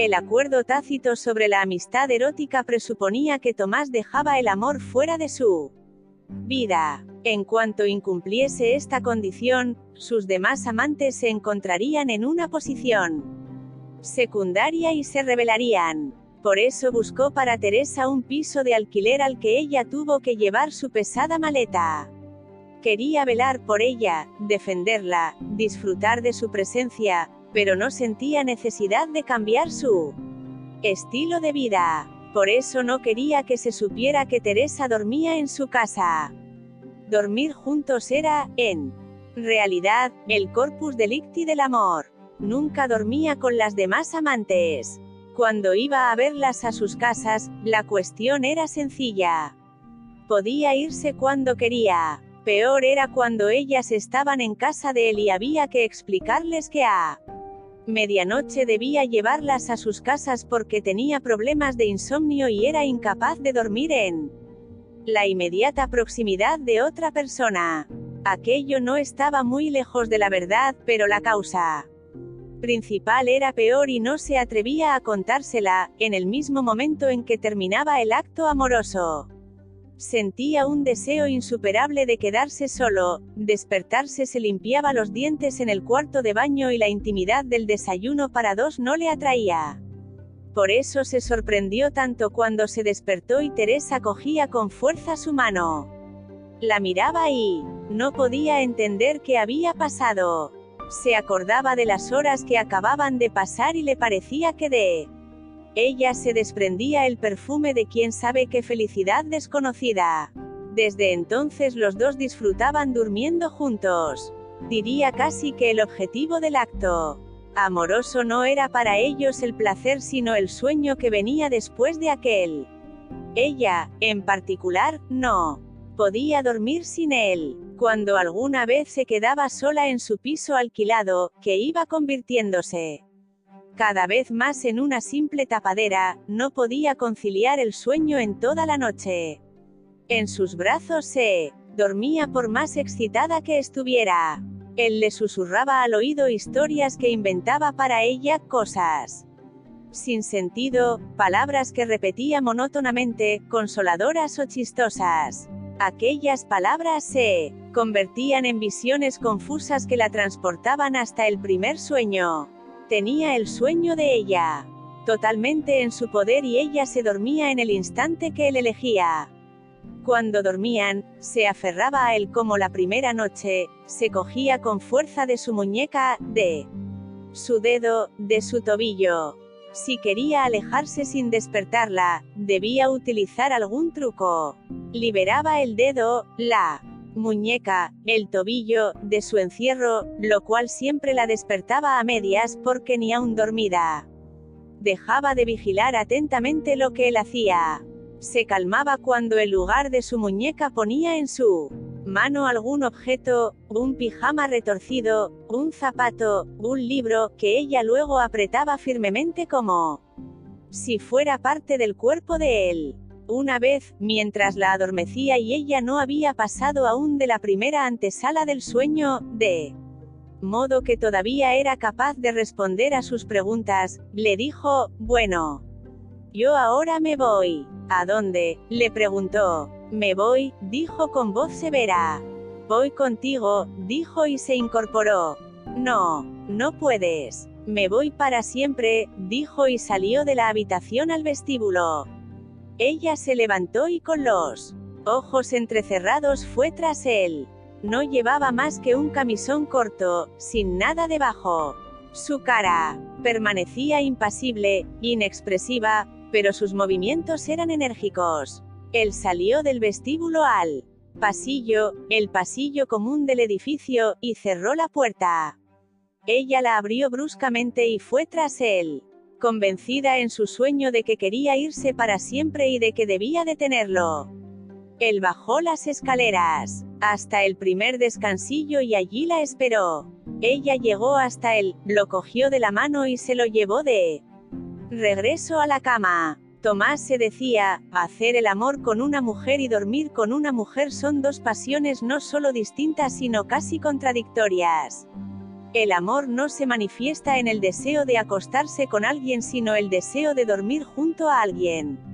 El acuerdo tácito sobre la amistad erótica presuponía que Tomás dejaba el amor fuera de su vida. En cuanto incumpliese esta condición, sus demás amantes se encontrarían en una posición secundaria y se rebelarían. Por eso buscó para Teresa un piso de alquiler al que ella tuvo que llevar su pesada maleta. Quería velar por ella, defenderla, disfrutar de su presencia, pero no sentía necesidad de cambiar su estilo de vida. Por eso no quería que se supiera que Teresa dormía en su casa. Dormir juntos era, en realidad, el corpus delicti del amor. Nunca dormía con las demás amantes. Cuando iba a verlas a sus casas, la cuestión era sencilla. Podía irse cuando quería. Peor era cuando ellas estaban en casa de él y había que explicarles que a medianoche debía llevarlas a sus casas porque tenía problemas de insomnio y era incapaz de dormir en la inmediata proximidad de otra persona. Aquello no estaba muy lejos de la verdad, pero la causa principal era peor y no se atrevía a contársela, en el mismo momento en que terminaba el acto amoroso. Sentía un deseo insuperable de quedarse solo, despertarse se limpiaba los dientes en el cuarto de baño y la intimidad del desayuno para dos no le atraía. Por eso se sorprendió tanto cuando se despertó y Teresa cogía con fuerza su mano. La miraba y no podía entender qué había pasado. Se acordaba de las horas que acababan de pasar y le parecía que de ella se desprendía el perfume de quien sabe qué felicidad desconocida. Desde entonces los dos disfrutaban durmiendo juntos. Diría casi que el objetivo del acto amoroso no era para ellos el placer sino el sueño que venía después de aquel. Ella, en particular, no podía dormir sin él. Cuando alguna vez se quedaba sola en su piso alquilado, que iba convirtiéndose cada vez más en una simple tapadera, no podía conciliar el sueño en toda la noche. En sus brazos se dormía por más excitada que estuviera. Él le susurraba al oído historias que inventaba para ella, cosas sin sentido, palabras que repetía monótonamente, consoladoras o chistosas. Aquellas palabras se convertían en visiones confusas que la transportaban hasta el primer sueño. Tenía el sueño de ella totalmente en su poder y ella se dormía en el instante que él elegía. Cuando dormían, se aferraba a él como la primera noche, se cogía con fuerza de su muñeca, de su dedo, de su tobillo. Si quería alejarse sin despertarla, debía utilizar algún truco. Liberaba el dedo, la muñeca, el tobillo, de su encierro, lo cual siempre la despertaba a medias porque ni aún dormida. Dejaba de vigilar atentamente lo que él hacía. Se calmaba cuando el lugar de su muñeca ponía en su mano algún objeto, un pijama retorcido, un zapato, un libro, que ella luego apretaba firmemente como si fuera parte del cuerpo de él. Una vez, mientras la adormecía y ella no había pasado aún de la primera antesala del sueño, de modo que todavía era capaz de responder a sus preguntas, le dijo, bueno, yo ahora me voy. ¿A dónde? le preguntó. Me voy, dijo con voz severa. Voy contigo, dijo y se incorporó. No, no puedes. Me voy para siempre, dijo y salió de la habitación al vestíbulo. Ella se levantó y con los ojos entrecerrados fue tras él. No llevaba más que un camisón corto, sin nada debajo. Su cara permanecía impasible, inexpresiva, pero sus movimientos eran enérgicos. Él salió del vestíbulo al pasillo, el pasillo común del edificio, y cerró la puerta. Ella la abrió bruscamente y fue tras él, convencida en su sueño de que quería irse para siempre y de que debía detenerlo. Él bajó las escaleras, hasta el primer descansillo y allí la esperó. Ella llegó hasta él, lo cogió de la mano y se lo llevó de Regreso a la cama. Tomás se decía, hacer el amor con una mujer y dormir con una mujer son dos pasiones no solo distintas sino casi contradictorias. El amor no se manifiesta en el deseo de acostarse con alguien sino el deseo de dormir junto a alguien.